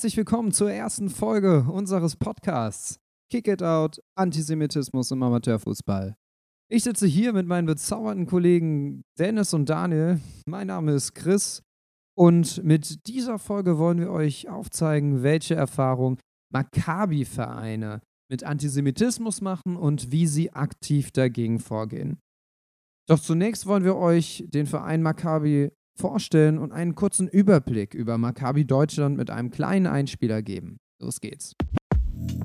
Herzlich willkommen zur ersten Folge unseres Podcasts Kick It Out Antisemitismus im Amateurfußball. Ich sitze hier mit meinen bezaubernden Kollegen Dennis und Daniel. Mein Name ist Chris und mit dieser Folge wollen wir euch aufzeigen, welche Erfahrung Maccabi-Vereine mit Antisemitismus machen und wie sie aktiv dagegen vorgehen. Doch zunächst wollen wir euch den Verein Maccabi vorstellen und einen kurzen Überblick über Maccabi Deutschland mit einem kleinen Einspieler geben. Los geht's.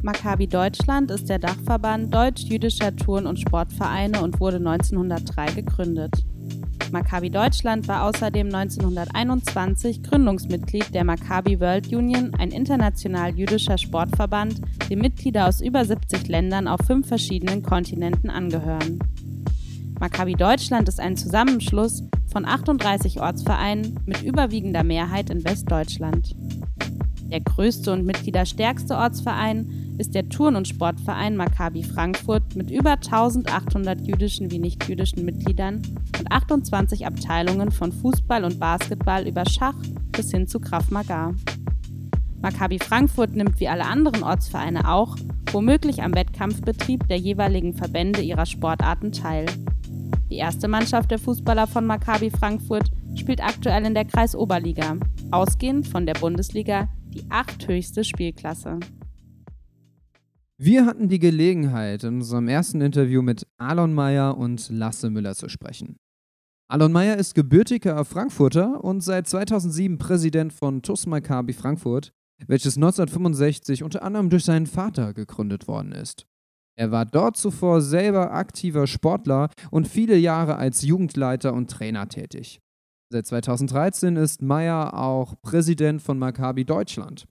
Maccabi Deutschland ist der Dachverband deutsch-jüdischer Touren- und Sportvereine und wurde 1903 gegründet. Maccabi Deutschland war außerdem 1921 Gründungsmitglied der Maccabi World Union, ein international jüdischer Sportverband, dem Mitglieder aus über 70 Ländern auf fünf verschiedenen Kontinenten angehören. Maccabi Deutschland ist ein Zusammenschluss von 38 Ortsvereinen mit überwiegender Mehrheit in Westdeutschland. Der größte und mitgliederstärkste Ortsverein ist der Turn- und Sportverein Maccabi Frankfurt mit über 1800 jüdischen wie nichtjüdischen Mitgliedern und 28 Abteilungen von Fußball und Basketball über Schach bis hin zu Krav Maga. Maccabi Frankfurt nimmt wie alle anderen Ortsvereine auch womöglich am Wettkampfbetrieb der jeweiligen Verbände ihrer Sportarten teil. Die erste Mannschaft der Fußballer von Maccabi Frankfurt spielt aktuell in der Kreisoberliga, ausgehend von der Bundesliga die achthöchste Spielklasse. Wir hatten die Gelegenheit, in unserem ersten Interview mit Alon Meyer und Lasse Müller zu sprechen. Alon Meyer ist gebürtiger Frankfurter und seit 2007 Präsident von TUS Maccabi Frankfurt, welches 1965 unter anderem durch seinen Vater gegründet worden ist. Er war dort zuvor selber aktiver Sportler und viele Jahre als Jugendleiter und Trainer tätig. Seit 2013 ist Meyer auch Präsident von Maccabi Deutschland.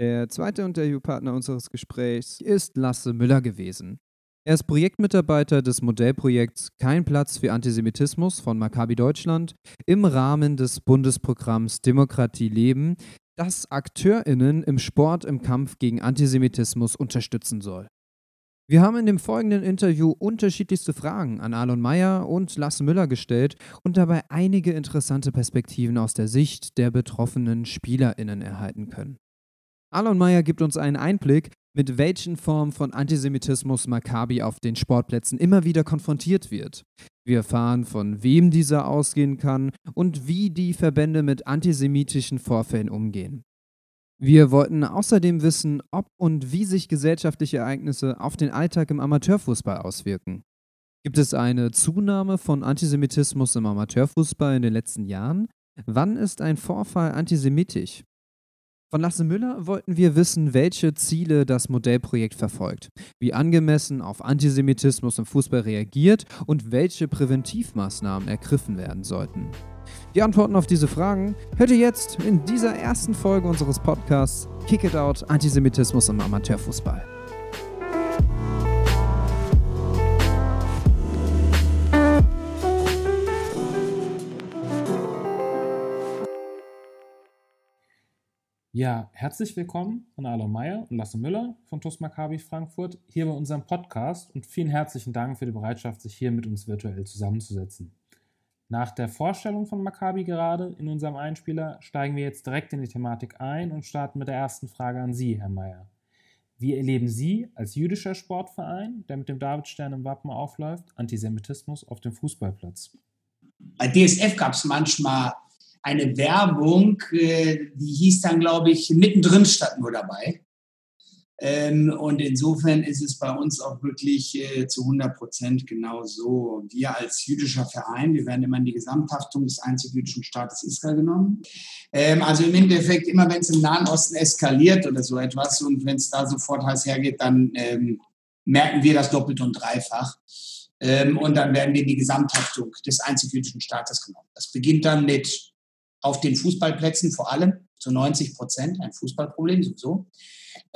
Der zweite Interviewpartner unseres Gesprächs ist Lasse Müller gewesen. Er ist Projektmitarbeiter des Modellprojekts Kein Platz für Antisemitismus von Maccabi Deutschland im Rahmen des Bundesprogramms Demokratie leben, das AkteurInnen im Sport im Kampf gegen Antisemitismus unterstützen soll. Wir haben in dem folgenden Interview unterschiedlichste Fragen an Alon Meyer und Lasse Müller gestellt und dabei einige interessante Perspektiven aus der Sicht der betroffenen SpielerInnen erhalten können. Alon Meyer gibt uns einen Einblick, mit welchen Formen von Antisemitismus Maccabi auf den Sportplätzen immer wieder konfrontiert wird. Wir erfahren, von wem dieser ausgehen kann und wie die Verbände mit antisemitischen Vorfällen umgehen. Wir wollten außerdem wissen, ob und wie sich gesellschaftliche Ereignisse auf den Alltag im Amateurfußball auswirken. Gibt es eine Zunahme von Antisemitismus im Amateurfußball in den letzten Jahren? Wann ist ein Vorfall antisemitisch? Von Lasse Müller wollten wir wissen, welche Ziele das Modellprojekt verfolgt, wie angemessen auf Antisemitismus im Fußball reagiert und welche Präventivmaßnahmen ergriffen werden sollten. Die Antworten auf diese Fragen hört ihr jetzt in dieser ersten Folge unseres Podcasts Kick It Out Antisemitismus im Amateurfußball. Ja, herzlich willkommen an Alon Meyer und Lasse Müller von TUS Maccabi Frankfurt hier bei unserem Podcast und vielen herzlichen Dank für die Bereitschaft, sich hier mit uns virtuell zusammenzusetzen. Nach der Vorstellung von Maccabi gerade in unserem Einspieler steigen wir jetzt direkt in die Thematik ein und starten mit der ersten Frage an Sie, Herr Meyer. Wie erleben Sie als jüdischer Sportverein, der mit dem Davidstern im Wappen aufläuft, Antisemitismus auf dem Fußballplatz? Bei DSF gab es manchmal eine Werbung, äh, die hieß dann, glaube ich, mittendrin statt nur dabei. Ähm, und insofern ist es bei uns auch wirklich äh, zu 100 Prozent genau so. Wir als jüdischer Verein, wir werden immer in die Gesamthaftung des einzig jüdischen Staates Israel genommen. Ähm, also im Endeffekt, immer wenn es im Nahen Osten eskaliert oder so etwas und wenn es da sofort heiß hergeht, dann ähm, merken wir das doppelt und dreifach. Und dann werden wir in die Gesamthaftung des einzig jüdischen Staates genommen. Das beginnt dann mit auf den Fußballplätzen vor allem, zu 90 Prozent, ein Fußballproblem sowieso.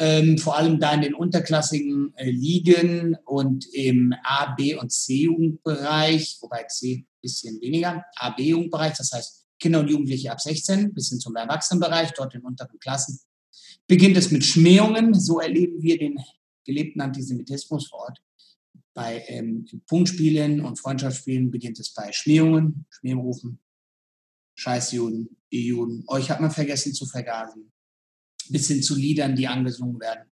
Ähm, vor allem da in den unterklassigen äh, Ligen und im A, B und C-Jugendbereich, wobei C ein bisschen weniger, A, B-Jugendbereich, das heißt Kinder und Jugendliche ab 16 bis hin zum Erwachsenenbereich, dort in unteren Klassen, beginnt es mit Schmähungen. So erleben wir den gelebten Antisemitismus vor Ort. Bei ähm, Punktspielen und Freundschaftsspielen beginnt es bei Schmähungen, Schmährufen, Scheiß Juden, ihr Juden, euch hat man vergessen zu vergasen. Bis hin zu Liedern, die angesungen werden.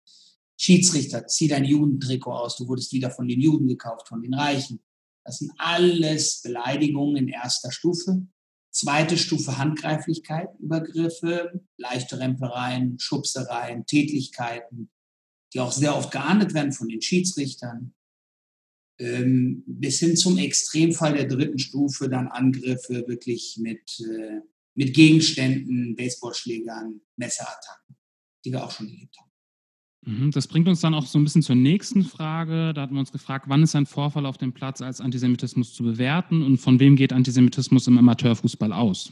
Schiedsrichter, zieh dein Judentrikot aus, du wurdest wieder von den Juden gekauft, von den Reichen. Das sind alles Beleidigungen in erster Stufe. Zweite Stufe Handgreiflichkeit, Übergriffe, leichte Rempereien, Schubsereien, Tätlichkeiten, die auch sehr oft geahndet werden von den Schiedsrichtern. Ähm, bis hin zum Extremfall der dritten Stufe dann Angriffe wirklich mit, äh, mit Gegenständen, Baseballschlägern, Messerattacken, die wir auch schon erlebt haben. Mhm, das bringt uns dann auch so ein bisschen zur nächsten Frage. Da hatten wir uns gefragt, wann ist ein Vorfall auf dem Platz als Antisemitismus zu bewerten und von wem geht Antisemitismus im Amateurfußball aus?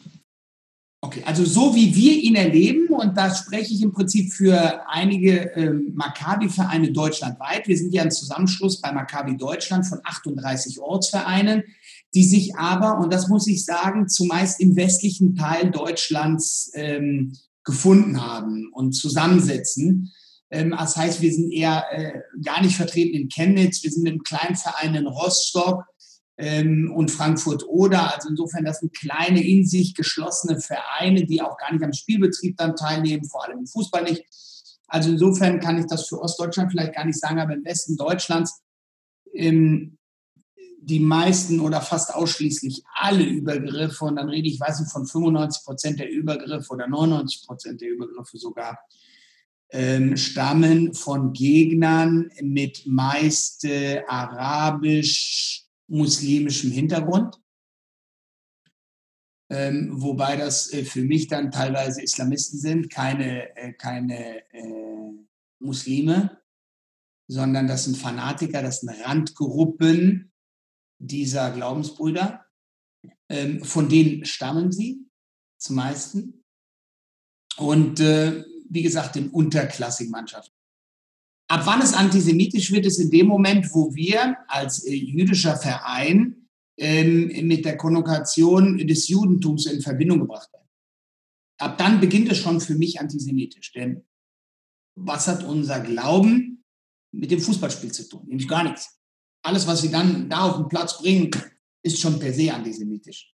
Okay, also so wie wir ihn erleben, und da spreche ich im Prinzip für einige ähm, Maccabi-Vereine deutschlandweit. Wir sind ja ein Zusammenschluss bei Maccabi Deutschland von 38 Ortsvereinen, die sich aber, und das muss ich sagen, zumeist im westlichen Teil Deutschlands ähm, gefunden haben und zusammensetzen. Ähm, das heißt, wir sind eher äh, gar nicht vertreten in Chemnitz, wir sind im kleinen Verein in Rostock ähm, und Frankfurt-Oder. Also insofern, das sind kleine, in sich geschlossene Vereine, die auch gar nicht am Spielbetrieb dann teilnehmen, vor allem im Fußball nicht. Also insofern kann ich das für Ostdeutschland vielleicht gar nicht sagen, aber im Westen Deutschlands ähm, die meisten oder fast ausschließlich alle Übergriffe, und dann rede ich, weiß nicht, von 95 Prozent der Übergriffe oder 99 Prozent der Übergriffe sogar, ähm, stammen von Gegnern mit meist äh, arabisch-muslimischem Hintergrund. Ähm, wobei das äh, für mich dann teilweise Islamisten sind, keine, äh, keine äh, Muslime, sondern das sind Fanatiker, das sind Randgruppen dieser Glaubensbrüder. Ähm, von denen stammen sie zum meisten. Und äh, wie gesagt, in unterklassigen Mannschaften. Ab wann es antisemitisch wird, ist in dem Moment, wo wir als äh, jüdischer Verein ähm, mit der Konnotation des Judentums in Verbindung gebracht werden. Ab dann beginnt es schon für mich antisemitisch. Denn was hat unser Glauben mit dem Fußballspiel zu tun? Nämlich gar nichts. Alles, was wir dann da auf den Platz bringen, ist schon per se antisemitisch.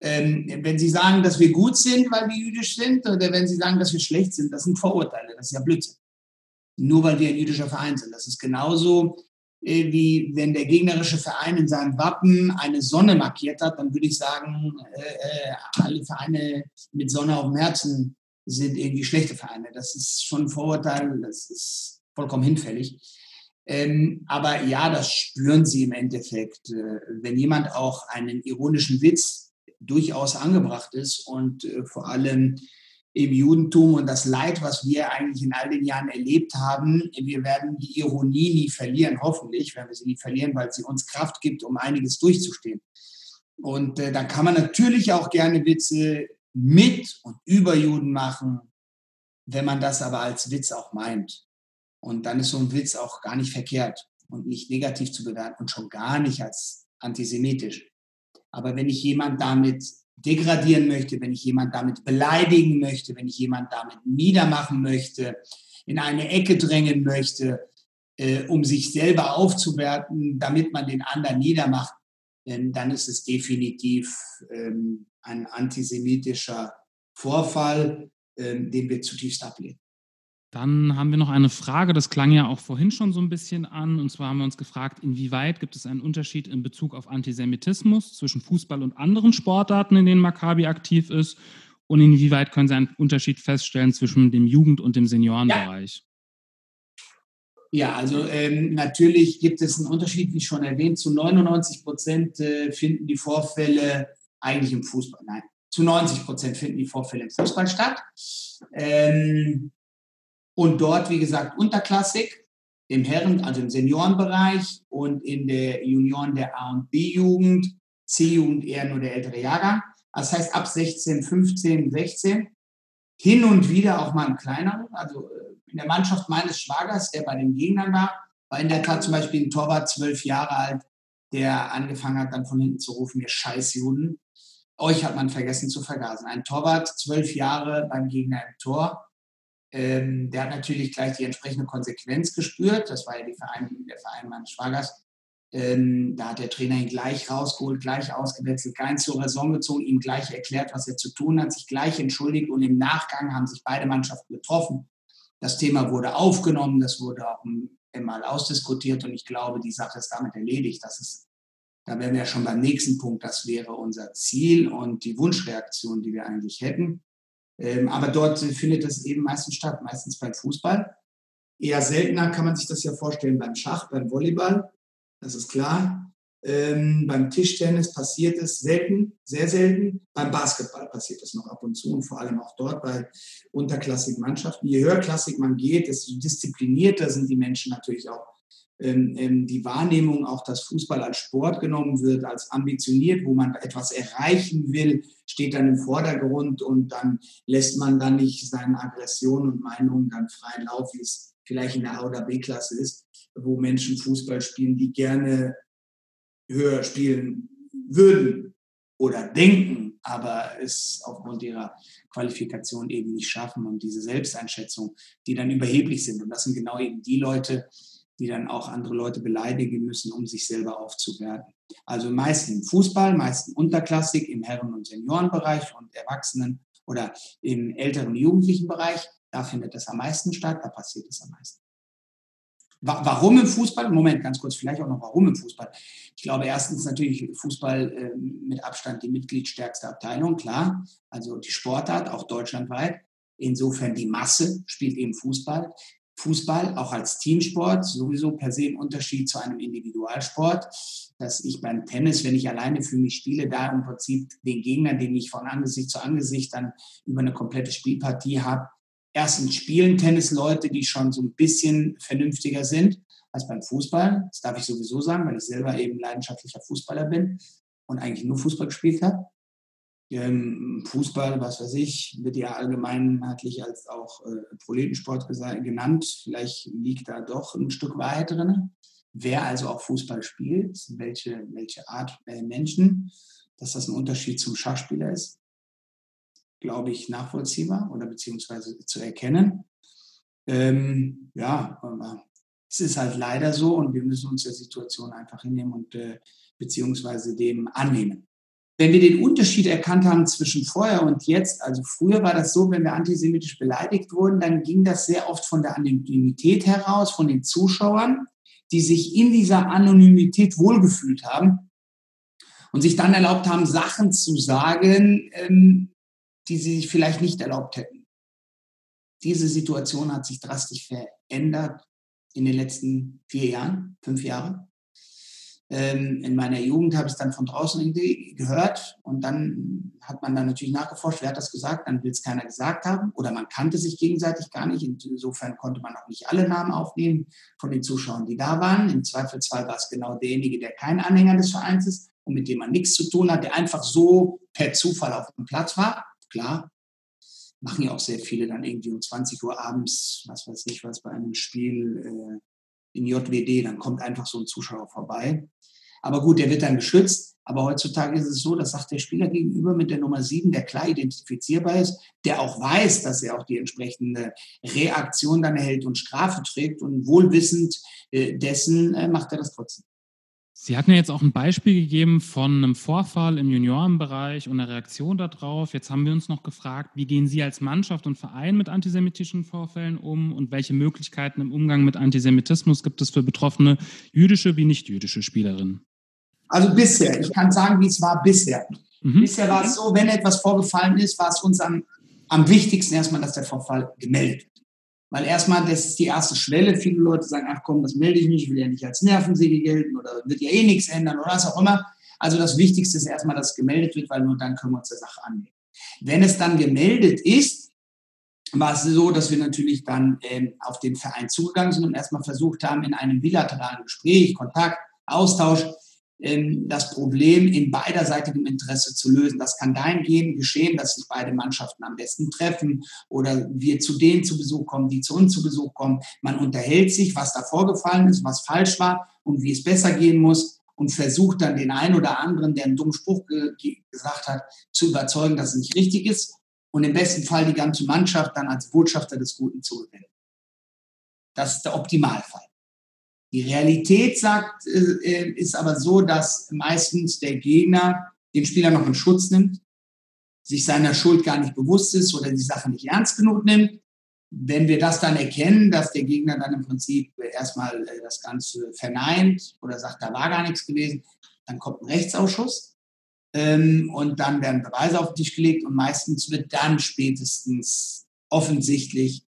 Ähm, wenn Sie sagen, dass wir gut sind, weil wir jüdisch sind, oder wenn Sie sagen, dass wir schlecht sind, das sind Vorurteile, das ist ja Blödsinn. Nur weil wir ein jüdischer Verein sind. Das ist genauso, äh, wie wenn der gegnerische Verein in seinem Wappen eine Sonne markiert hat, dann würde ich sagen, äh, äh, alle Vereine mit Sonne auf dem Herzen sind irgendwie schlechte Vereine. Das ist schon ein Vorurteil, das ist vollkommen hinfällig. Ähm, aber ja, das spüren sie im Endeffekt. Äh, wenn jemand auch einen ironischen Witz durchaus angebracht ist und äh, vor allem im Judentum und das Leid, was wir eigentlich in all den Jahren erlebt haben, wir werden die Ironie nie verlieren, hoffentlich werden wir sie nie verlieren, weil sie uns Kraft gibt, um einiges durchzustehen. Und äh, da kann man natürlich auch gerne Witze mit und über Juden machen, wenn man das aber als Witz auch meint. Und dann ist so ein Witz auch gar nicht verkehrt und nicht negativ zu bewerten und schon gar nicht als antisemitisch. Aber wenn ich jemand damit degradieren möchte, wenn ich jemand damit beleidigen möchte, wenn ich jemand damit niedermachen möchte, in eine Ecke drängen möchte, äh, um sich selber aufzuwerten, damit man den anderen niedermacht, ähm, dann ist es definitiv ähm, ein antisemitischer Vorfall, ähm, den wir zutiefst ablehnen. Dann haben wir noch eine Frage, das klang ja auch vorhin schon so ein bisschen an. Und zwar haben wir uns gefragt, inwieweit gibt es einen Unterschied in Bezug auf Antisemitismus zwischen Fußball und anderen Sportarten, in denen Maccabi aktiv ist? Und inwieweit können Sie einen Unterschied feststellen zwischen dem Jugend- und dem Seniorenbereich? Ja. ja also ähm, natürlich gibt es einen Unterschied, wie schon erwähnt. Zu 99 Prozent äh, finden die Vorfälle eigentlich im Fußball. Nein, zu 90 Prozent finden die Vorfälle im Fußball statt. Ähm, und dort, wie gesagt, unterklassig im Herren-, also im Seniorenbereich und in der Junioren der A- und B-Jugend, C-Jugend eher nur der ältere Jahrgang. Das heißt ab 16, 15, 16. Hin und wieder auch mal im kleineren. Also äh, in der Mannschaft meines Schwagers, der bei den Gegnern war, war in der Tat zum Beispiel ein Torwart, zwölf Jahre alt, der angefangen hat, dann von hinten zu rufen, ihr Scheißjuden. Euch hat man vergessen zu vergasen. Ein Torwart, zwölf Jahre beim Gegner im Tor, ähm, der hat natürlich gleich die entsprechende Konsequenz gespürt. Das war ja die Verein, der Verein meines Schwagers. Ähm, da hat der Trainer ihn gleich rausgeholt, gleich ausgewechselt, kein zur Raison gezogen, ihm gleich erklärt, was er zu tun hat, sich gleich entschuldigt und im Nachgang haben sich beide Mannschaften getroffen. Das Thema wurde aufgenommen, das wurde auch einmal ausdiskutiert und ich glaube, die Sache ist damit erledigt. Das ist, da wären wir schon beim nächsten Punkt. Das wäre unser Ziel und die Wunschreaktion, die wir eigentlich hätten. Ähm, aber dort findet es eben meistens statt, meistens beim Fußball. Eher seltener kann man sich das ja vorstellen beim Schach, beim Volleyball das ist klar. Ähm, beim Tischtennis passiert es selten, sehr selten. Beim Basketball passiert es noch ab und zu und vor allem auch dort bei unterklassigen Mannschaften. Je höherklassig man geht, desto disziplinierter sind die Menschen natürlich auch. Ähm, ähm, die Wahrnehmung auch, dass Fußball als Sport genommen wird, als ambitioniert, wo man etwas erreichen will, steht dann im Vordergrund und dann lässt man dann nicht seine Aggressionen und Meinungen dann freien Lauf, wie es vielleicht in der A- oder B-Klasse ist, wo Menschen Fußball spielen, die gerne höher spielen würden oder denken, aber es aufgrund ihrer Qualifikation eben nicht schaffen und diese Selbsteinschätzung, die dann überheblich sind. Und das sind genau eben die Leute, die dann auch andere Leute beleidigen müssen, um sich selber aufzuwerten. Also meistens im Fußball, meistens Unterklassik, im Herren- und Seniorenbereich und Erwachsenen oder im älteren jugendlichen Bereich. Da findet es am meisten statt, da passiert es am meisten. Warum im Fußball? Moment, ganz kurz, vielleicht auch noch warum im Fußball. Ich glaube, erstens natürlich Fußball äh, mit Abstand die mitgliedstärkste Abteilung, klar. Also die Sportart, auch deutschlandweit. Insofern die Masse spielt eben Fußball. Fußball auch als Teamsport sowieso per se im Unterschied zu einem Individualsport, dass ich beim Tennis, wenn ich alleine für mich spiele, da im Prinzip den Gegner, den ich von Angesicht zu Angesicht dann über eine komplette Spielpartie habe, erstens spielen Tennisleute, die schon so ein bisschen vernünftiger sind als beim Fußball. Das darf ich sowieso sagen, weil ich selber eben leidenschaftlicher Fußballer bin und eigentlich nur Fußball gespielt habe. Ähm, Fußball, was weiß ich, wird ja allgemeinheitlich als auch äh, Proletensport genannt. Vielleicht liegt da doch ein Stück Wahrheit drin. Wer also auch Fußball spielt, welche, welche Art äh, Menschen, dass das ein Unterschied zum Schachspieler ist, glaube ich, nachvollziehbar oder beziehungsweise zu erkennen. Ähm, ja, aber es ist halt leider so und wir müssen uns der Situation einfach hinnehmen und äh, beziehungsweise dem annehmen. Wenn wir den Unterschied erkannt haben zwischen vorher und jetzt, also früher war das so, wenn wir antisemitisch beleidigt wurden, dann ging das sehr oft von der Anonymität heraus, von den Zuschauern, die sich in dieser Anonymität wohlgefühlt haben und sich dann erlaubt haben, Sachen zu sagen, ähm, die sie sich vielleicht nicht erlaubt hätten. Diese Situation hat sich drastisch verändert in den letzten vier Jahren, fünf Jahren. Ähm, in meiner Jugend habe ich es dann von draußen gehört und dann hat man dann natürlich nachgeforscht, wer hat das gesagt, dann will es keiner gesagt haben oder man kannte sich gegenseitig gar nicht. Insofern konnte man auch nicht alle Namen aufnehmen von den Zuschauern, die da waren. Im Zweifelsfall war es genau derjenige, der kein Anhänger des Vereins ist und mit dem man nichts zu tun hat, der einfach so per Zufall auf dem Platz war klar. Machen ja auch sehr viele dann irgendwie um 20 Uhr abends, was weiß ich was, bei einem Spiel äh, in JWD, dann kommt einfach so ein Zuschauer vorbei. Aber gut, der wird dann geschützt. Aber heutzutage ist es so, das sagt der Spieler gegenüber mit der Nummer 7, der klar identifizierbar ist, der auch weiß, dass er auch die entsprechende Reaktion dann erhält und Strafe trägt und wohlwissend äh, dessen äh, macht er das trotzdem. Sie hatten ja jetzt auch ein Beispiel gegeben von einem Vorfall im Juniorenbereich und einer Reaktion darauf. Jetzt haben wir uns noch gefragt, wie gehen Sie als Mannschaft und Verein mit antisemitischen Vorfällen um und welche Möglichkeiten im Umgang mit Antisemitismus gibt es für betroffene jüdische wie nicht jüdische Spielerinnen? Also bisher, ich kann sagen, wie es war bisher. Mhm. Bisher war es so, wenn etwas vorgefallen ist, war es uns am, am wichtigsten erstmal, dass der Vorfall gemeldet wird. Weil erstmal, das ist die erste Schwelle. Viele Leute sagen, ach komm, das melde ich nicht, ich will ja nicht als Nervensäge gelten oder wird ja eh nichts ändern oder was auch immer. Also das Wichtigste ist erstmal, dass es gemeldet wird, weil nur dann können wir uns der Sache annehmen. Wenn es dann gemeldet ist, war es so, dass wir natürlich dann ähm, auf den Verein zugegangen sind und erstmal versucht haben, in einem bilateralen Gespräch, Kontakt, Austausch, das Problem in beiderseitigem Interesse zu lösen. Das kann dahingehend geschehen, dass sich beide Mannschaften am besten treffen oder wir zu denen zu Besuch kommen, die zu uns zu Besuch kommen. Man unterhält sich, was da vorgefallen ist, was falsch war und wie es besser gehen muss und versucht dann den einen oder anderen, der einen dummen Spruch ge gesagt hat, zu überzeugen, dass es nicht richtig ist und im besten Fall die ganze Mannschaft dann als Botschafter des Guten zu gewinnen. Das ist der Optimalfall. Die Realität sagt, äh, ist aber so, dass meistens der Gegner den Spieler noch in Schutz nimmt, sich seiner Schuld gar nicht bewusst ist oder die Sache nicht ernst genug nimmt. Wenn wir das dann erkennen, dass der Gegner dann im Prinzip erstmal äh, das Ganze verneint oder sagt, da war gar nichts gewesen, dann kommt ein Rechtsausschuss ähm, und dann werden Beweise auf den Tisch gelegt und meistens wird dann spätestens offensichtlich,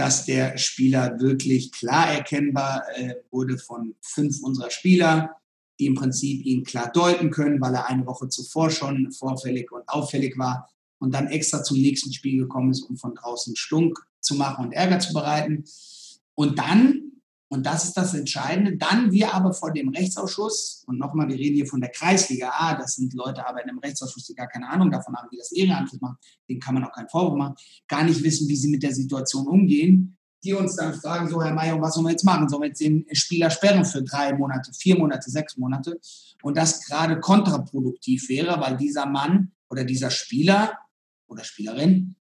dass der Spieler wirklich klar erkennbar äh, wurde von fünf unserer Spieler, die im Prinzip ihn klar deuten können, weil er eine Woche zuvor schon vorfällig und auffällig war und dann extra zum nächsten Spiel gekommen ist, um von draußen Stunk zu machen und Ärger zu bereiten. Und dann und das ist das Entscheidende. Dann wir aber vor dem Rechtsausschuss, und nochmal, wir reden hier von der Kreisliga A, das sind Leute aber in einem Rechtsausschuss, die gar keine Ahnung davon haben, wie das ehrenamtlich machen, denen kann man auch keinen Vorwurf machen, gar nicht wissen, wie sie mit der Situation umgehen, die uns dann fragen, so Herr Mayer, was sollen wir jetzt machen? Sollen wir jetzt den Spieler sperren für drei Monate, vier Monate, sechs Monate? Und das gerade kontraproduktiv wäre, weil dieser Mann oder dieser Spieler oder Spielerin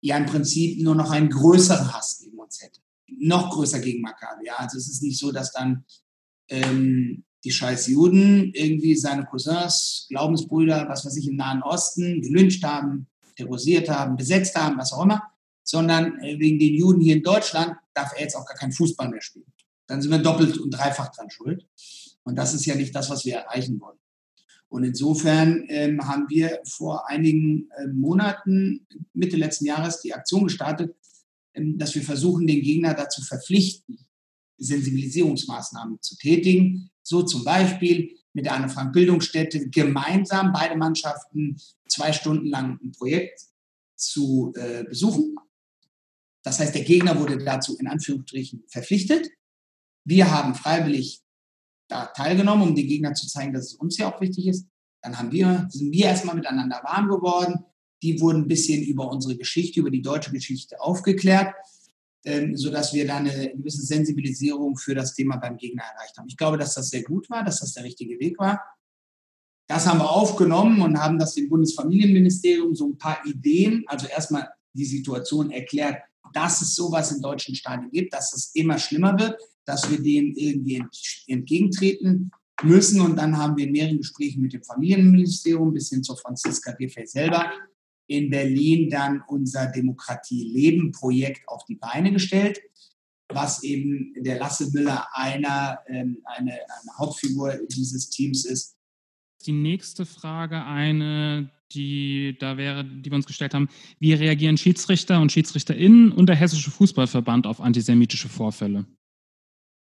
ja im Prinzip nur noch einen größeren Hass gegen uns hätte noch größer gegen Maccabi. Ja, also es ist nicht so, dass dann ähm, die scheiß Juden irgendwie seine Cousins, Glaubensbrüder, was weiß ich, im Nahen Osten gelünscht haben, terrorisiert haben, besetzt haben, was auch immer, sondern äh, wegen den Juden hier in Deutschland darf er jetzt auch gar keinen Fußball mehr spielen. Dann sind wir doppelt und dreifach dran schuld. Und das ist ja nicht das, was wir erreichen wollen. Und insofern ähm, haben wir vor einigen äh, Monaten, Mitte letzten Jahres, die Aktion gestartet, dass wir versuchen, den Gegner dazu verpflichten, Sensibilisierungsmaßnahmen zu tätigen. So zum Beispiel mit der Anne-Frank-Bildungsstätte gemeinsam beide Mannschaften zwei Stunden lang ein Projekt zu äh, besuchen. Das heißt, der Gegner wurde dazu in Anführungsstrichen verpflichtet. Wir haben freiwillig da teilgenommen, um den Gegner zu zeigen, dass es uns ja auch wichtig ist. Dann haben wir, sind wir erstmal miteinander warm geworden. Die wurden ein bisschen über unsere Geschichte, über die deutsche Geschichte aufgeklärt, ähm, sodass wir da eine gewisse Sensibilisierung für das Thema beim Gegner erreicht haben. Ich glaube, dass das sehr gut war, dass das der richtige Weg war. Das haben wir aufgenommen und haben das dem Bundesfamilienministerium so ein paar Ideen, also erstmal die Situation erklärt, dass es sowas in deutschen Stadien gibt, dass es immer schlimmer wird, dass wir dem irgendwie entgegentreten müssen. Und dann haben wir in mehreren Gesprächen mit dem Familienministerium bis hin zur Franziska Giffey selber in Berlin dann unser Demokratie-Leben-Projekt auf die Beine gestellt, was eben der Lasse Müller einer, ähm, eine, eine Hauptfigur dieses Teams ist. Die nächste Frage, eine, die da wäre, die wir uns gestellt haben. Wie reagieren Schiedsrichter und SchiedsrichterInnen und der Hessische Fußballverband auf antisemitische Vorfälle?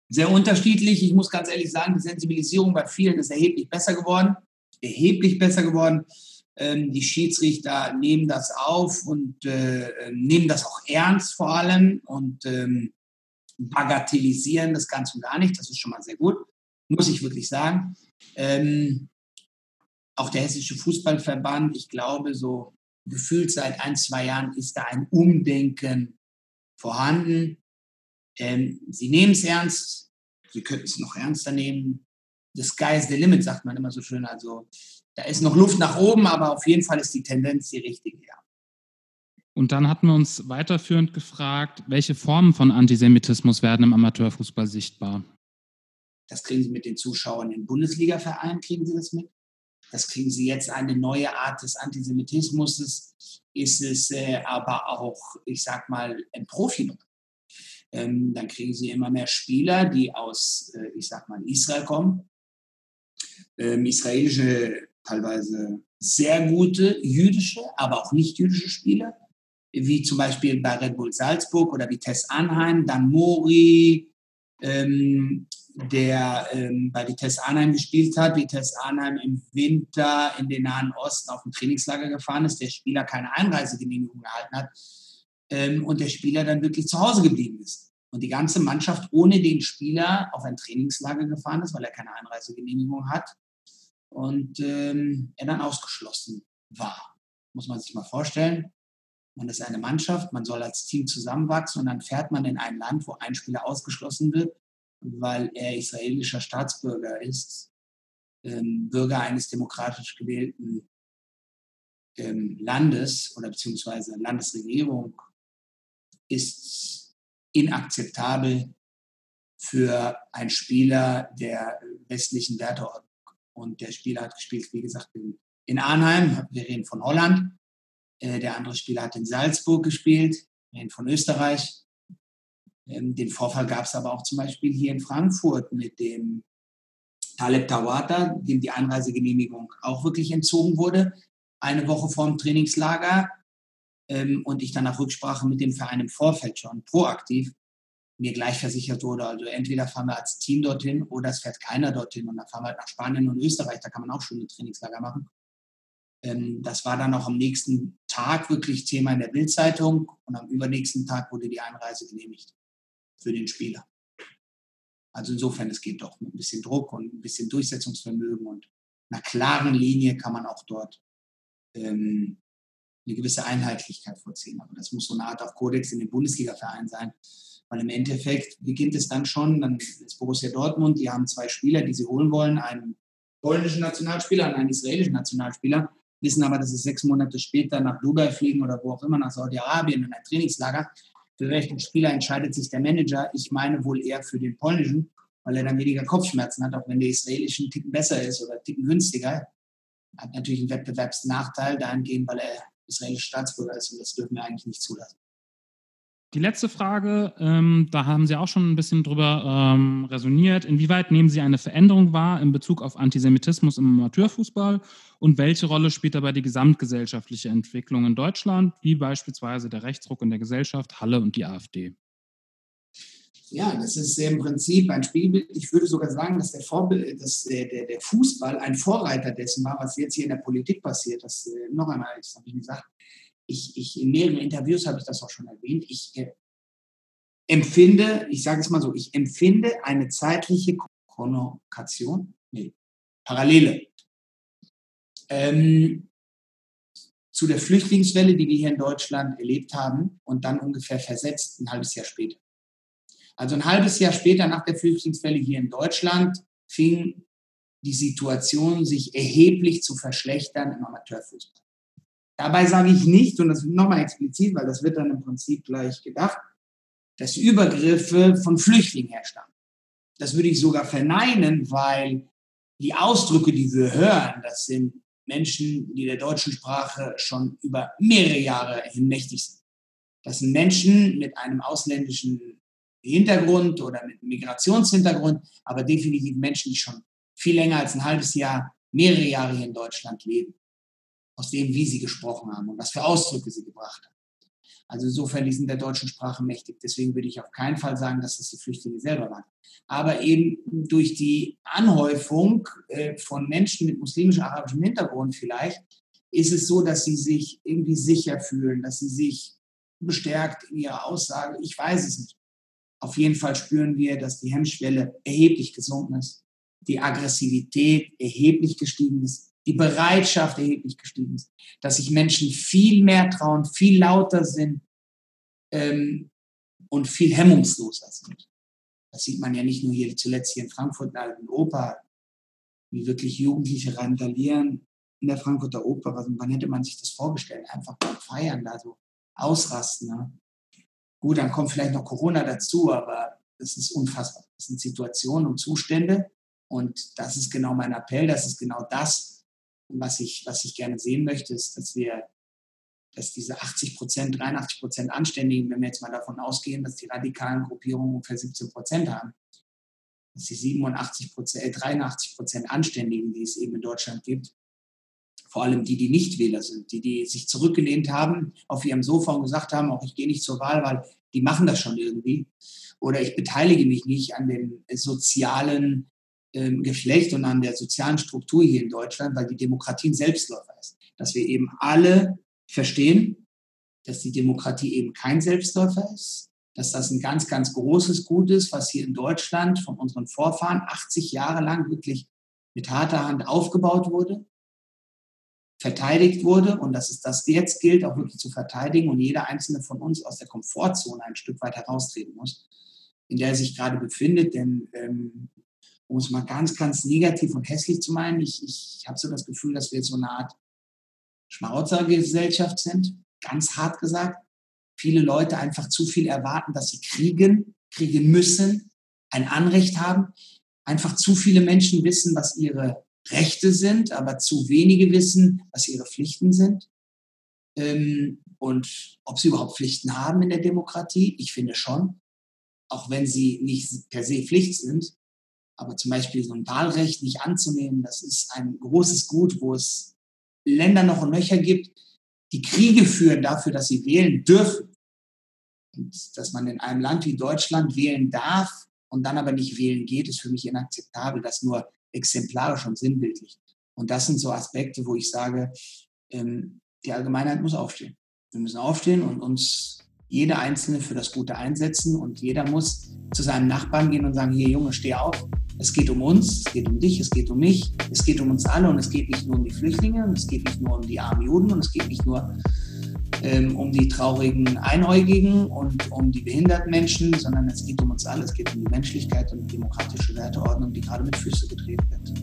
Sehr unterschiedlich. Ich muss ganz ehrlich sagen, die Sensibilisierung bei vielen ist erheblich besser geworden. Erheblich besser geworden. Ähm, die Schiedsrichter nehmen das auf und äh, nehmen das auch ernst vor allem und ähm, bagatellisieren das Ganze gar nicht. Das ist schon mal sehr gut, muss ich wirklich sagen. Ähm, auch der Hessische Fußballverband, ich glaube, so gefühlt seit ein, zwei Jahren ist da ein Umdenken vorhanden. Ähm, sie nehmen es ernst, sie könnten es noch ernster nehmen. The sky is the limit, sagt man immer so schön. Also da ist noch Luft nach oben, aber auf jeden Fall ist die Tendenz die richtige, ja. Und dann hatten wir uns weiterführend gefragt, welche Formen von Antisemitismus werden im Amateurfußball sichtbar? Das kriegen Sie mit den Zuschauern in Bundesliga-Vereinen, kriegen Sie das mit. Das kriegen Sie jetzt eine neue Art des Antisemitismus. Ist es äh, aber auch, ich sag mal, im Profi. Ähm, dann kriegen Sie immer mehr Spieler, die aus, äh, ich sag mal, Israel kommen. Ähm, israelische teilweise sehr gute jüdische, aber auch nicht jüdische Spieler, wie zum Beispiel bei Red Bull Salzburg oder wie Tess Anheim, dann Mori, ähm, der ähm, bei Vitesse Arnheim gespielt hat, Vitesse Arnheim im Winter in den Nahen Osten auf dem Trainingslager gefahren ist, der Spieler keine Einreisegenehmigung erhalten hat ähm, und der Spieler dann wirklich zu Hause geblieben ist. Und die ganze Mannschaft ohne den Spieler auf ein Trainingslager gefahren ist, weil er keine Einreisegenehmigung hat und ähm, er dann ausgeschlossen war. Muss man sich mal vorstellen. Man ist eine Mannschaft, man soll als Team zusammenwachsen und dann fährt man in ein Land, wo ein Spieler ausgeschlossen wird, weil er israelischer Staatsbürger ist, ähm, Bürger eines demokratisch gewählten ähm, Landes oder beziehungsweise Landesregierung, ist inakzeptabel für einen Spieler der westlichen Werteordnung. Und der Spieler hat gespielt, wie gesagt, in, in Arnheim. Wir reden von Holland. Äh, der andere Spieler hat in Salzburg gespielt. Wir reden von Österreich. Ähm, den Vorfall gab es aber auch zum Beispiel hier in Frankfurt mit dem Taleb Tawata, dem die Einreisegenehmigung auch wirklich entzogen wurde, eine Woche vor dem Trainingslager. Ähm, und ich dann nach Rücksprache mit dem Verein im Vorfeld schon proaktiv mir gleich versichert wurde, also entweder fahren wir als Team dorthin oder es fährt keiner dorthin und dann fahren wir halt nach Spanien und Österreich, da kann man auch schöne Trainingslager machen. Ähm, das war dann auch am nächsten Tag wirklich Thema in der Bildzeitung und am übernächsten Tag wurde die Einreise genehmigt für den Spieler. Also insofern, es geht doch mit ein bisschen Druck und ein bisschen Durchsetzungsvermögen und einer klaren Linie kann man auch dort ähm, eine gewisse Einheitlichkeit vorziehen. Aber das muss so eine Art auch Kodex in den Bundesliga-Vereinen sein. Weil im Endeffekt beginnt es dann schon, dann ist Borussia Dortmund, die haben zwei Spieler, die sie holen wollen, einen polnischen Nationalspieler und einen israelischen Nationalspieler, wissen aber, dass sie sechs Monate später nach Dubai fliegen oder wo auch immer, nach Saudi-Arabien in ein Trainingslager. Für welchen Spieler entscheidet sich der Manager? Ich meine wohl eher für den polnischen, weil er dann weniger Kopfschmerzen hat, auch wenn der israelische ein Ticken besser ist oder ein Ticken günstiger. Hat natürlich einen Wettbewerbsnachteil dahingehend, weil er israelischer Staatsbürger ist und das dürfen wir eigentlich nicht zulassen. Die letzte Frage, ähm, da haben Sie auch schon ein bisschen drüber ähm, resoniert. Inwieweit nehmen Sie eine Veränderung wahr in Bezug auf Antisemitismus im Amateurfußball und welche Rolle spielt dabei die gesamtgesellschaftliche Entwicklung in Deutschland, wie beispielsweise der Rechtsruck in der Gesellschaft, Halle und die AfD? Ja, das ist im Prinzip ein Spielbild. Ich würde sogar sagen, dass der, Vorbild, dass der, der, der Fußball ein Vorreiter dessen war, was jetzt hier in der Politik passiert. Das äh, noch einmal, das habe ich gesagt ich, ich in mehreren Interviews habe ich das auch schon erwähnt, ich äh, empfinde, ich sage es mal so, ich empfinde eine zeitliche Chronokation, nee, Parallele ähm, zu der Flüchtlingswelle, die wir hier in Deutschland erlebt haben und dann ungefähr versetzt ein halbes Jahr später. Also ein halbes Jahr später nach der Flüchtlingswelle hier in Deutschland fing die Situation sich erheblich zu verschlechtern im Amateurfußball. Dabei sage ich nicht, und das nochmal explizit, weil das wird dann im Prinzip gleich gedacht, dass Übergriffe von Flüchtlingen herstammen. Das würde ich sogar verneinen, weil die Ausdrücke, die wir hören, das sind Menschen, die der deutschen Sprache schon über mehrere Jahre hin mächtig sind. Das sind Menschen mit einem ausländischen Hintergrund oder mit Migrationshintergrund, aber definitiv Menschen, die schon viel länger als ein halbes Jahr, mehrere Jahre hier in Deutschland leben aus dem, wie sie gesprochen haben und was für Ausdrücke sie gebracht haben. Also insofern, die sind der deutschen Sprache mächtig. Deswegen würde ich auf keinen Fall sagen, dass das die Flüchtlinge selber waren. Aber eben durch die Anhäufung äh, von Menschen mit muslimisch-arabischem Hintergrund vielleicht, ist es so, dass sie sich irgendwie sicher fühlen, dass sie sich bestärkt in ihrer Aussage. Ich weiß es nicht. Auf jeden Fall spüren wir, dass die Hemmschwelle erheblich gesunken ist, die Aggressivität erheblich gestiegen ist, die Bereitschaft erheblich gestiegen ist, dass sich Menschen viel mehr trauen, viel lauter sind ähm, und viel hemmungsloser sind. Das sieht man ja nicht nur hier zuletzt hier in Frankfurt in der Alten Oper, wie wirklich Jugendliche randalieren in der Frankfurter Oper. Also, wann hätte man sich das vorgestellt? Einfach beim Feiern da so ausrasten. Ne? Gut, dann kommt vielleicht noch Corona dazu, aber das ist unfassbar. Das sind Situationen und Zustände. Und das ist genau mein Appell, das ist genau das, was ich, was ich gerne sehen möchte, ist, dass wir, dass diese 80 Prozent, 83 Prozent Anständigen, wenn wir jetzt mal davon ausgehen, dass die radikalen Gruppierungen ungefähr 17 Prozent haben, dass die 87 Prozent, äh, 83 Prozent Anständigen, die es eben in Deutschland gibt, vor allem die, die nicht Wähler sind, die, die sich zurückgelehnt haben auf ihrem Sofa und gesagt haben, auch ich gehe nicht zur Wahl, weil die machen das schon irgendwie. Oder ich beteilige mich nicht an den sozialen ähm, Geschlecht und an der sozialen Struktur hier in Deutschland, weil die Demokratie ein Selbstläufer ist. Dass wir eben alle verstehen, dass die Demokratie eben kein Selbstläufer ist, dass das ein ganz, ganz großes Gut ist, was hier in Deutschland von unseren Vorfahren 80 Jahre lang wirklich mit harter Hand aufgebaut wurde, verteidigt wurde und dass es das jetzt gilt, auch wirklich zu verteidigen und jeder einzelne von uns aus der Komfortzone ein Stück weit heraustreten muss, in der er sich gerade befindet. Denn ähm, um es mal ganz, ganz negativ und hässlich zu meinen, ich, ich habe so das Gefühl, dass wir so eine Art Schmarotzergesellschaft sind, ganz hart gesagt. Viele Leute einfach zu viel erwarten, dass sie kriegen, kriegen müssen, ein Anrecht haben. Einfach zu viele Menschen wissen, was ihre Rechte sind, aber zu wenige wissen, was ihre Pflichten sind. Ähm, und ob sie überhaupt Pflichten haben in der Demokratie, ich finde schon, auch wenn sie nicht per se Pflicht sind. Aber zum Beispiel so ein Wahlrecht nicht anzunehmen, das ist ein großes Gut, wo es Länder noch und Nöcher gibt, die Kriege führen dafür, dass sie wählen dürfen. Und dass man in einem Land wie Deutschland wählen darf und dann aber nicht wählen geht, ist für mich inakzeptabel. Das nur exemplarisch und sinnbildlich. Und das sind so Aspekte, wo ich sage, ähm, die Allgemeinheit muss aufstehen. Wir müssen aufstehen und uns jeder Einzelne für das Gute einsetzen und jeder muss zu seinem Nachbarn gehen und sagen, hier Junge, steh auf. Es geht um uns, es geht um dich, es geht um mich, es geht um uns alle und es geht nicht nur um die Flüchtlinge und es geht nicht nur um die armen Juden und es geht nicht nur ähm, um die traurigen Einäugigen und um die behinderten Menschen, sondern es geht um uns alle. Es geht um die Menschlichkeit und die demokratische Werteordnung, die gerade mit Füßen getreten wird.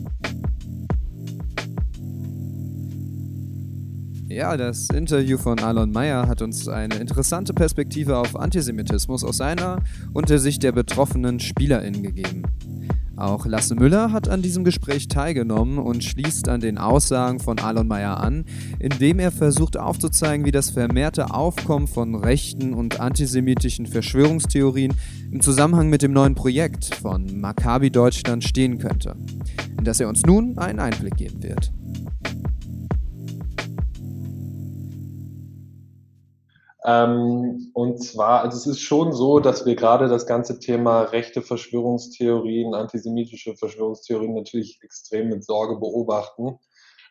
Ja, das Interview von Alon Mayer hat uns eine interessante Perspektive auf Antisemitismus aus seiner und der Sicht der betroffenen SpielerInnen gegeben. Auch Lasse Müller hat an diesem Gespräch teilgenommen und schließt an den Aussagen von Alon Mayer an, indem er versucht aufzuzeigen, wie das vermehrte Aufkommen von rechten und antisemitischen Verschwörungstheorien im Zusammenhang mit dem neuen Projekt von Maccabi Deutschland stehen könnte, in das er uns nun einen Einblick geben wird. Ähm, und zwar, also es ist schon so, dass wir gerade das ganze Thema rechte Verschwörungstheorien, antisemitische Verschwörungstheorien natürlich extrem mit Sorge beobachten.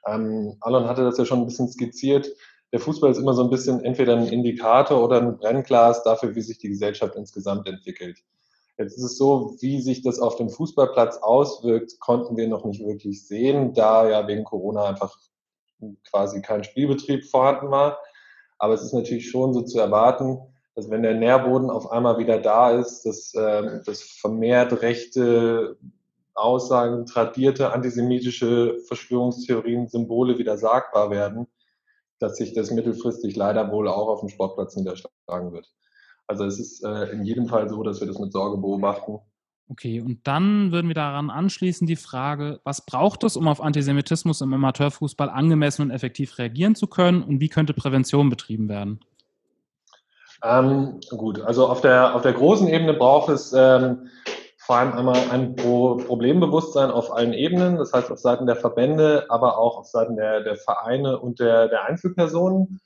Ähm, Alon hatte das ja schon ein bisschen skizziert. Der Fußball ist immer so ein bisschen entweder ein Indikator oder ein Brennglas dafür, wie sich die Gesellschaft insgesamt entwickelt. Jetzt ist es so, wie sich das auf dem Fußballplatz auswirkt, konnten wir noch nicht wirklich sehen, da ja wegen Corona einfach quasi kein Spielbetrieb vorhanden war. Aber es ist natürlich schon so zu erwarten, dass wenn der Nährboden auf einmal wieder da ist, dass, äh, dass vermehrt rechte Aussagen, tradierte antisemitische Verschwörungstheorien, Symbole wieder sagbar werden, dass sich das mittelfristig leider wohl auch auf dem Sportplatz niederschlagen wird. Also es ist äh, in jedem Fall so, dass wir das mit Sorge beobachten Okay, und dann würden wir daran anschließen die Frage, was braucht es, um auf Antisemitismus im Amateurfußball angemessen und effektiv reagieren zu können und wie könnte Prävention betrieben werden? Ähm, gut, also auf der, auf der großen Ebene braucht es ähm, vor allem einmal ein Pro Problembewusstsein auf allen Ebenen, das heißt auf Seiten der Verbände, aber auch auf Seiten der, der Vereine und der, der Einzelpersonen.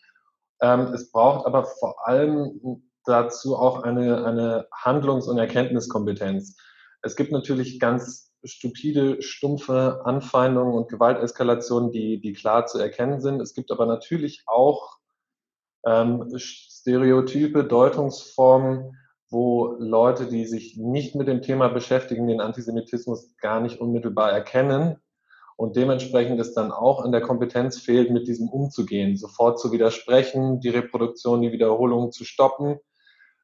Ähm, es braucht aber vor allem dazu auch eine, eine Handlungs- und Erkenntniskompetenz. Es gibt natürlich ganz stupide, stumpfe Anfeindungen und Gewalteskalationen, die, die klar zu erkennen sind. Es gibt aber natürlich auch ähm, Stereotype, Deutungsformen, wo Leute, die sich nicht mit dem Thema beschäftigen, den Antisemitismus gar nicht unmittelbar erkennen und dementsprechend es dann auch an der Kompetenz fehlt, mit diesem umzugehen, sofort zu widersprechen, die Reproduktion, die Wiederholung zu stoppen.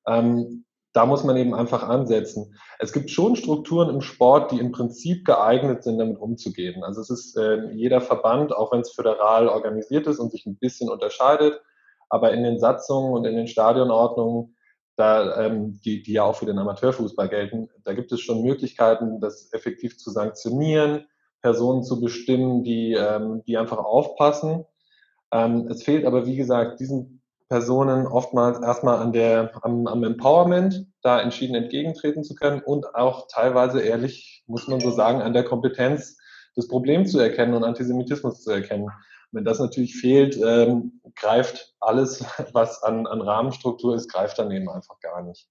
Ähm, da muss man eben einfach ansetzen. Es gibt schon Strukturen im Sport, die im Prinzip geeignet sind, damit umzugehen. Also es ist äh, jeder Verband, auch wenn es föderal organisiert ist und sich ein bisschen unterscheidet, aber in den Satzungen und in den Stadionordnungen, da, ähm, die, die ja auch für den Amateurfußball gelten, da gibt es schon Möglichkeiten, das effektiv zu sanktionieren, Personen zu bestimmen, die, ähm, die einfach aufpassen. Ähm, es fehlt aber, wie gesagt, diesen Personen oftmals erstmal an der, am, am Empowerment, da entschieden entgegentreten zu können und auch teilweise ehrlich, muss man so sagen, an der Kompetenz, das Problem zu erkennen und Antisemitismus zu erkennen. Wenn das natürlich fehlt, ähm, greift alles, was an, an Rahmenstruktur ist, greift daneben einfach gar nicht.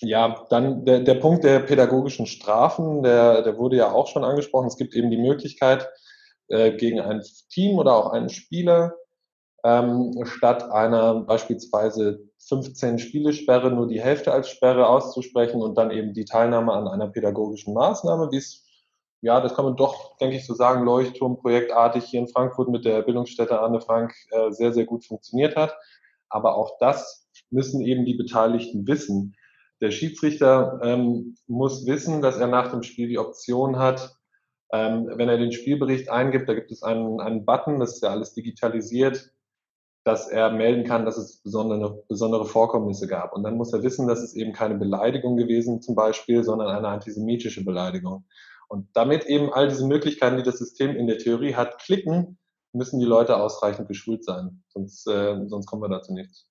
Ja, dann der, der Punkt der pädagogischen Strafen, der, der wurde ja auch schon angesprochen. Es gibt eben die Möglichkeit, äh, gegen ein Team oder auch einen Spieler ähm, statt einer beispielsweise 15 Spielesperre nur die Hälfte als Sperre auszusprechen und dann eben die Teilnahme an einer pädagogischen Maßnahme, wie es, ja, das kann man doch, denke ich, so sagen, Leuchtturmprojektartig hier in Frankfurt mit der Bildungsstätte Anne Frank äh, sehr, sehr gut funktioniert hat. Aber auch das müssen eben die Beteiligten wissen. Der Schiedsrichter ähm, muss wissen, dass er nach dem Spiel die Option hat, ähm, wenn er den Spielbericht eingibt, da gibt es einen, einen Button, das ist ja alles digitalisiert, dass er melden kann, dass es besondere, besondere Vorkommnisse gab. Und dann muss er wissen, dass es eben keine Beleidigung gewesen zum Beispiel, sondern eine antisemitische Beleidigung. Und damit eben all diese Möglichkeiten, die das System in der Theorie hat, klicken, müssen die Leute ausreichend geschult sein. Sonst, äh, sonst kommen wir dazu nichts.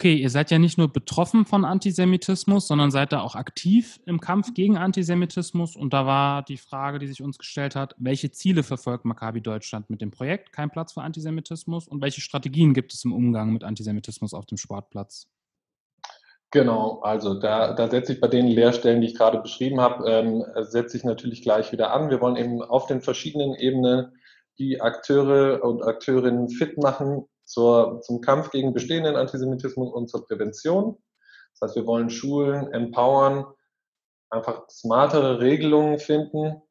Okay, ihr seid ja nicht nur betroffen von Antisemitismus, sondern seid da auch aktiv im Kampf gegen Antisemitismus. Und da war die Frage, die sich uns gestellt hat, welche Ziele verfolgt Maccabi Deutschland mit dem Projekt Kein Platz für Antisemitismus und welche Strategien gibt es im Umgang mit Antisemitismus auf dem Sportplatz? Genau, also da, da setze ich bei den Lehrstellen, die ich gerade beschrieben habe, ähm, setze ich natürlich gleich wieder an. Wir wollen eben auf den verschiedenen Ebenen die Akteure und Akteurinnen fit machen, zur, zum Kampf gegen bestehenden Antisemitismus und zur Prävention. Das heißt, wir wollen Schulen empowern, einfach smartere Regelungen finden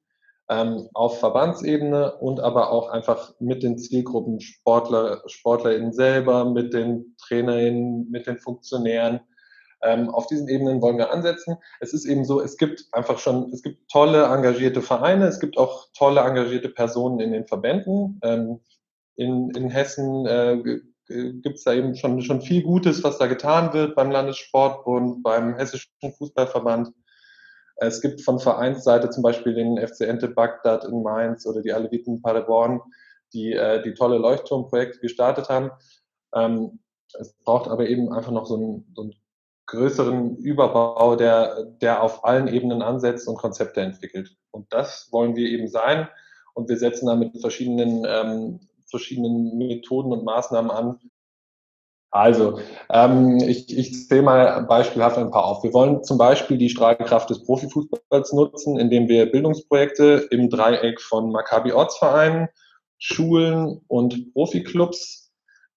ähm, auf Verbandsebene und aber auch einfach mit den Zielgruppen Sportler, SportlerInnen selber, mit den TrainerInnen, mit den Funktionären. Ähm, auf diesen Ebenen wollen wir ansetzen. Es ist eben so, es gibt einfach schon, es gibt tolle engagierte Vereine, es gibt auch tolle engagierte Personen in den Verbänden. Ähm, in, in Hessen äh, gibt es da eben schon, schon viel Gutes, was da getan wird beim Landessportbund, beim Hessischen Fußballverband. Es gibt von Vereinsseite zum Beispiel den FC Ente Bagdad in Mainz oder die Aleviten Paderborn, die, äh, die tolle Leuchtturmprojekte gestartet haben. Ähm, es braucht aber eben einfach noch so einen, so einen größeren Überbau, der, der auf allen Ebenen ansetzt und Konzepte entwickelt. Und das wollen wir eben sein. Und wir setzen da mit verschiedenen ähm, verschiedenen Methoden und Maßnahmen an. Also, ähm, ich, ich zähle mal beispielhaft ein paar auf. Wir wollen zum Beispiel die Strahlkraft des Profifußballs nutzen, indem wir Bildungsprojekte im Dreieck von Maccabi Ortsvereinen, Schulen und Profiklubs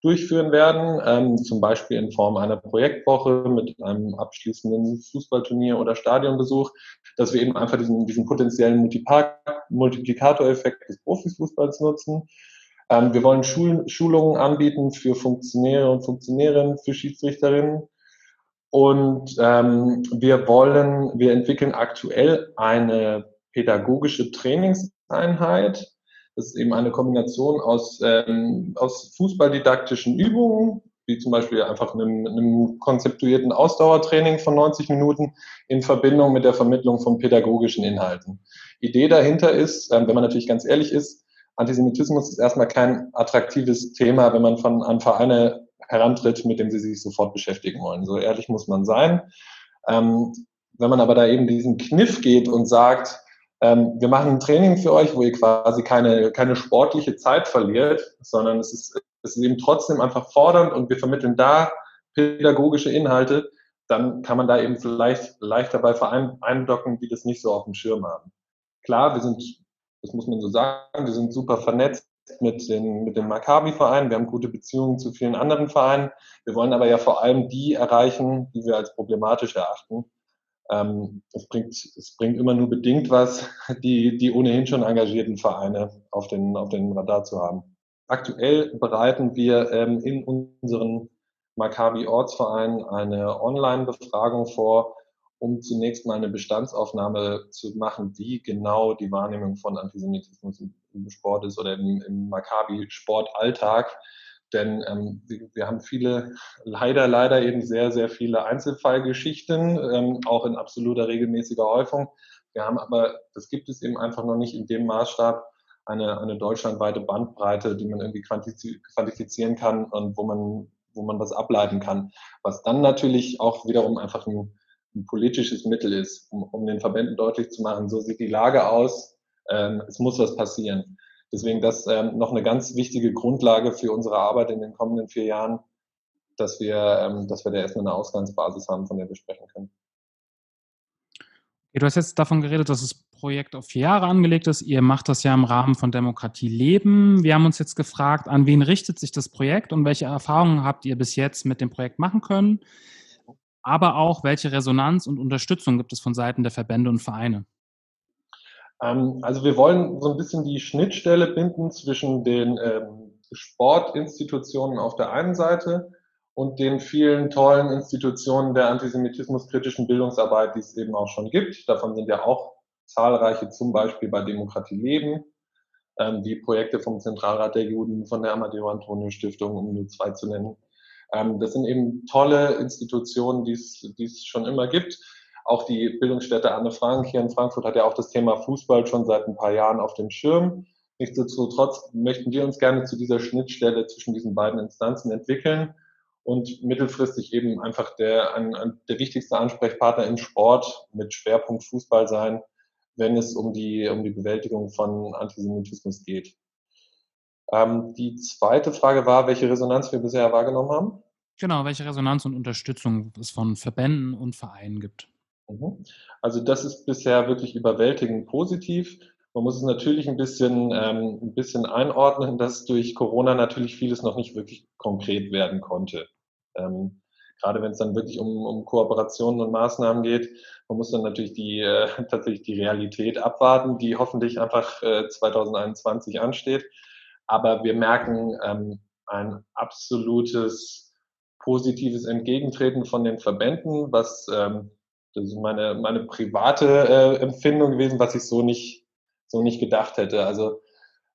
durchführen werden, ähm, zum Beispiel in Form einer Projektwoche mit einem abschließenden Fußballturnier oder Stadionbesuch, dass wir eben einfach diesen, diesen potenziellen Multiplikatoreffekt des Profifußballs nutzen. Ähm, wir wollen Schul Schulungen anbieten für Funktionäre und Funktionärinnen, für Schiedsrichterinnen. Und ähm, wir wollen, wir entwickeln aktuell eine pädagogische Trainingseinheit. Das ist eben eine Kombination aus, ähm, aus fußballdidaktischen Übungen, wie zum Beispiel einfach einem, einem konzeptuierten Ausdauertraining von 90 Minuten in Verbindung mit der Vermittlung von pädagogischen Inhalten. Idee dahinter ist, ähm, wenn man natürlich ganz ehrlich ist, Antisemitismus ist erstmal kein attraktives Thema, wenn man von an Vereine herantritt, mit dem sie sich sofort beschäftigen wollen. So ehrlich muss man sein. Ähm, wenn man aber da eben diesen Kniff geht und sagt, ähm, wir machen ein Training für euch, wo ihr quasi keine, keine sportliche Zeit verliert, sondern es ist, es ist eben trotzdem einfach fordernd und wir vermitteln da pädagogische Inhalte, dann kann man da eben vielleicht leicht dabei eindocken, die das nicht so auf dem Schirm haben. Klar, wir sind das muss man so sagen. Wir sind super vernetzt mit den, mit den Maccabi-Vereinen. Wir haben gute Beziehungen zu vielen anderen Vereinen. Wir wollen aber ja vor allem die erreichen, die wir als problematisch erachten. Ähm, es, bringt, es bringt immer nur bedingt was, die, die ohnehin schon engagierten Vereine auf den, auf den Radar zu haben. Aktuell bereiten wir ähm, in unseren Maccabi-Ortsvereinen eine Online-Befragung vor, um zunächst mal eine Bestandsaufnahme zu machen, wie genau die Wahrnehmung von Antisemitismus im Sport ist oder im, im Maccabi-Sportalltag. Denn ähm, wir haben viele, leider, leider eben sehr, sehr viele Einzelfallgeschichten, ähm, auch in absoluter regelmäßiger Häufung. Wir haben aber, das gibt es eben einfach noch nicht in dem Maßstab, eine, eine deutschlandweite Bandbreite, die man irgendwie quantifizieren kann und wo man, wo man was ableiten kann. Was dann natürlich auch wiederum einfach ein, ein politisches Mittel ist, um, um den Verbänden deutlich zu machen, so sieht die Lage aus, ähm, es muss was passieren. Deswegen das ähm, noch eine ganz wichtige Grundlage für unsere Arbeit in den kommenden vier Jahren, dass wir, ähm, dass wir da erstmal eine Ausgangsbasis haben, von der wir sprechen können. Du hast jetzt davon geredet, dass das Projekt auf vier Jahre angelegt ist. Ihr macht das ja im Rahmen von Demokratie leben. Wir haben uns jetzt gefragt, an wen richtet sich das Projekt und welche Erfahrungen habt ihr bis jetzt mit dem Projekt machen können? Aber auch, welche Resonanz und Unterstützung gibt es von Seiten der Verbände und Vereine? Ähm, also wir wollen so ein bisschen die Schnittstelle binden zwischen den ähm, Sportinstitutionen auf der einen Seite und den vielen tollen Institutionen der antisemitismuskritischen Bildungsarbeit, die es eben auch schon gibt. Davon sind ja auch zahlreiche, zum Beispiel bei Demokratie Leben. ähm, wie Projekte vom Zentralrat der Juden, von der Amadeo Antonio Stiftung, um nur zwei zu nennen. Ähm, das sind eben tolle Institutionen, die es schon immer gibt. Auch die Bildungsstätte Anne Frank hier in Frankfurt hat ja auch das Thema Fußball schon seit ein paar Jahren auf dem Schirm. Nichtsdestotrotz möchten wir uns gerne zu dieser Schnittstelle zwischen diesen beiden Instanzen entwickeln und mittelfristig eben einfach der, ein, ein, der wichtigste Ansprechpartner im Sport mit Schwerpunkt Fußball sein, wenn es um die, um die Bewältigung von Antisemitismus geht. Ähm, die zweite Frage war, welche Resonanz wir bisher wahrgenommen haben. Genau, welche Resonanz und Unterstützung es von Verbänden und Vereinen gibt. Mhm. Also das ist bisher wirklich überwältigend positiv. Man muss es natürlich ein bisschen, ähm, ein bisschen einordnen, dass durch Corona natürlich vieles noch nicht wirklich konkret werden konnte. Ähm, gerade wenn es dann wirklich um, um Kooperationen und Maßnahmen geht, man muss dann natürlich die, äh, tatsächlich die Realität abwarten, die hoffentlich einfach äh, 2021 ansteht. Aber wir merken ähm, ein absolutes positives Entgegentreten von den Verbänden, was ähm, das ist meine, meine private äh, Empfindung gewesen, was ich so nicht, so nicht gedacht hätte. Also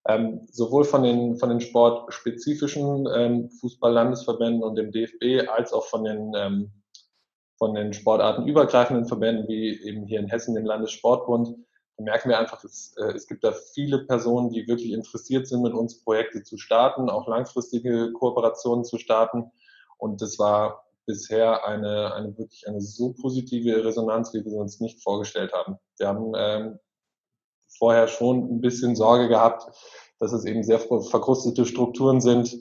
ähm, sowohl von den, von den sportspezifischen ähm, Fußball-Landesverbänden und dem DFB als auch von den, ähm, den sportartenübergreifenden Verbänden, wie eben hier in Hessen dem Landessportbund, merken wir einfach, es, äh, es gibt da viele Personen, die wirklich interessiert sind, mit uns Projekte zu starten, auch langfristige Kooperationen zu starten. Und das war bisher eine, eine wirklich eine so positive Resonanz, wie wir sie uns nicht vorgestellt haben. Wir haben ähm, vorher schon ein bisschen Sorge gehabt, dass es eben sehr verkrustete Strukturen sind,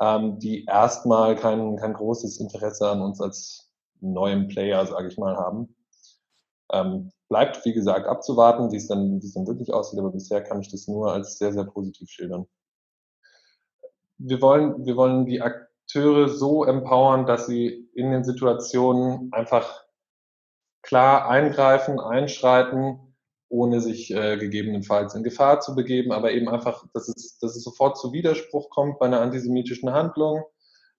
ähm, die erstmal kein, kein großes Interesse an uns als neuem Player, sage ich mal, haben. Ähm, bleibt, wie gesagt, abzuwarten, wie es dann, wie es dann wirklich aussieht, aber bisher kann ich das nur als sehr, sehr positiv schildern. Wir wollen, wir wollen die Akteure so empowern, dass sie in den Situationen einfach klar eingreifen, einschreiten, ohne sich äh, gegebenenfalls in Gefahr zu begeben, aber eben einfach, dass es, dass es sofort zu Widerspruch kommt bei einer antisemitischen Handlung,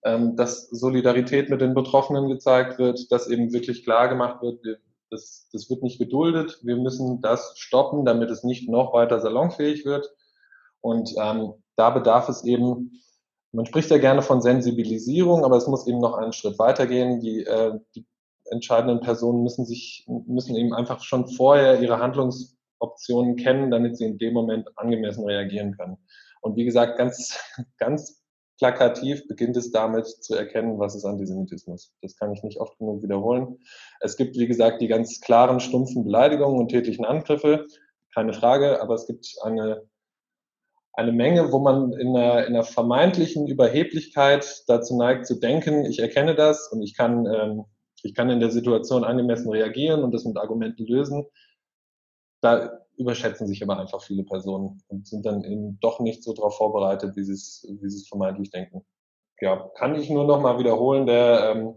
ähm, dass Solidarität mit den Betroffenen gezeigt wird, dass eben wirklich klar gemacht wird, das, das wird nicht geduldet, wir müssen das stoppen, damit es nicht noch weiter salonfähig wird. Und ähm, da bedarf es eben man spricht ja gerne von Sensibilisierung, aber es muss eben noch einen Schritt weitergehen. Die, äh, die entscheidenden Personen müssen sich, müssen eben einfach schon vorher ihre Handlungsoptionen kennen, damit sie in dem Moment angemessen reagieren können. Und wie gesagt, ganz, ganz plakativ beginnt es damit zu erkennen, was ist Antisemitismus. Das kann ich nicht oft genug wiederholen. Es gibt, wie gesagt, die ganz klaren, stumpfen Beleidigungen und tätlichen Angriffe, keine Frage, aber es gibt eine eine Menge, wo man in einer, in einer vermeintlichen Überheblichkeit dazu neigt zu denken, ich erkenne das und ich kann, ähm, ich kann in der Situation angemessen reagieren und das mit Argumenten lösen. Da überschätzen sich aber einfach viele Personen und sind dann eben doch nicht so darauf vorbereitet, wie sie es, vermeintlich denken. Ja, kann ich nur noch mal wiederholen, der, ähm,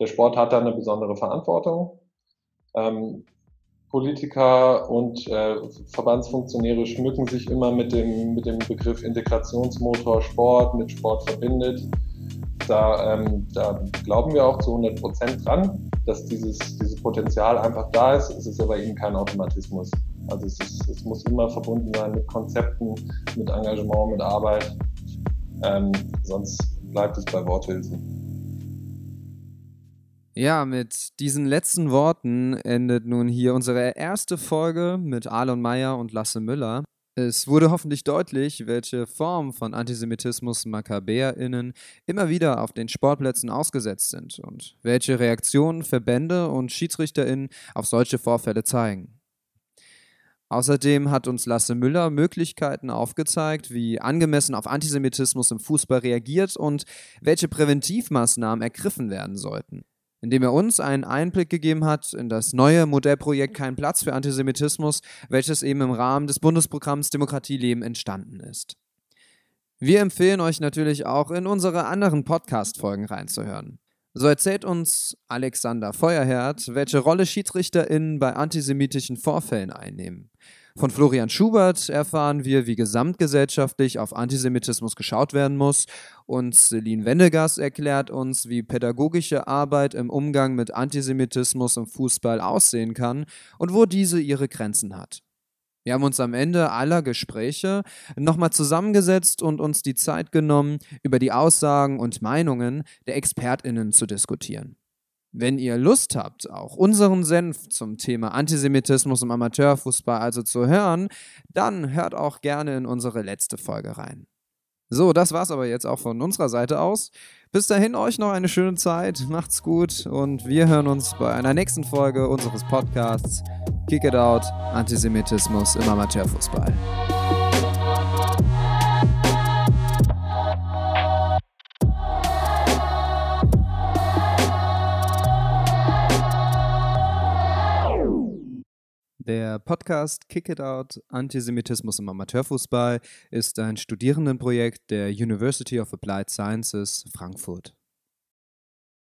der Sport hat da eine besondere Verantwortung. Ähm, Politiker und äh, Verbandsfunktionäre schmücken sich immer mit dem, mit dem Begriff Integrationsmotor Sport, mit Sport verbindet. Da, ähm, da glauben wir auch zu 100 Prozent dran, dass dieses, dieses Potenzial einfach da ist. Es ist aber eben kein Automatismus. Also es, ist, es muss immer verbunden sein mit Konzepten, mit Engagement, mit Arbeit. Ähm, sonst bleibt es bei Worthülsen. Ja, mit diesen letzten Worten endet nun hier unsere erste Folge mit Alon Meyer und Lasse Müller. Es wurde hoffentlich deutlich, welche Form von Antisemitismus MakkabäerInnen immer wieder auf den Sportplätzen ausgesetzt sind und welche Reaktionen Verbände und SchiedsrichterInnen auf solche Vorfälle zeigen. Außerdem hat uns Lasse Müller Möglichkeiten aufgezeigt, wie angemessen auf Antisemitismus im Fußball reagiert und welche Präventivmaßnahmen ergriffen werden sollten indem er uns einen Einblick gegeben hat in das neue Modellprojekt Kein Platz für Antisemitismus, welches eben im Rahmen des Bundesprogramms Demokratie leben entstanden ist. Wir empfehlen euch natürlich auch in unsere anderen Podcast-Folgen reinzuhören. So erzählt uns Alexander Feuerherd, welche Rolle SchiedsrichterInnen bei antisemitischen Vorfällen einnehmen. Von Florian Schubert erfahren wir, wie gesamtgesellschaftlich auf Antisemitismus geschaut werden muss. Und Celine Wendegas erklärt uns, wie pädagogische Arbeit im Umgang mit Antisemitismus im Fußball aussehen kann und wo diese ihre Grenzen hat. Wir haben uns am Ende aller Gespräche nochmal zusammengesetzt und uns die Zeit genommen, über die Aussagen und Meinungen der Expertinnen zu diskutieren. Wenn ihr Lust habt, auch unseren Senf zum Thema Antisemitismus im Amateurfußball also zu hören, dann hört auch gerne in unsere letzte Folge rein. So, das war's aber jetzt auch von unserer Seite aus. Bis dahin euch noch eine schöne Zeit, macht's gut und wir hören uns bei einer nächsten Folge unseres Podcasts. Kick It Out, Antisemitismus im Amateurfußball. Der Podcast Kick It Out Antisemitismus im Amateurfußball ist ein Studierendenprojekt der University of Applied Sciences Frankfurt.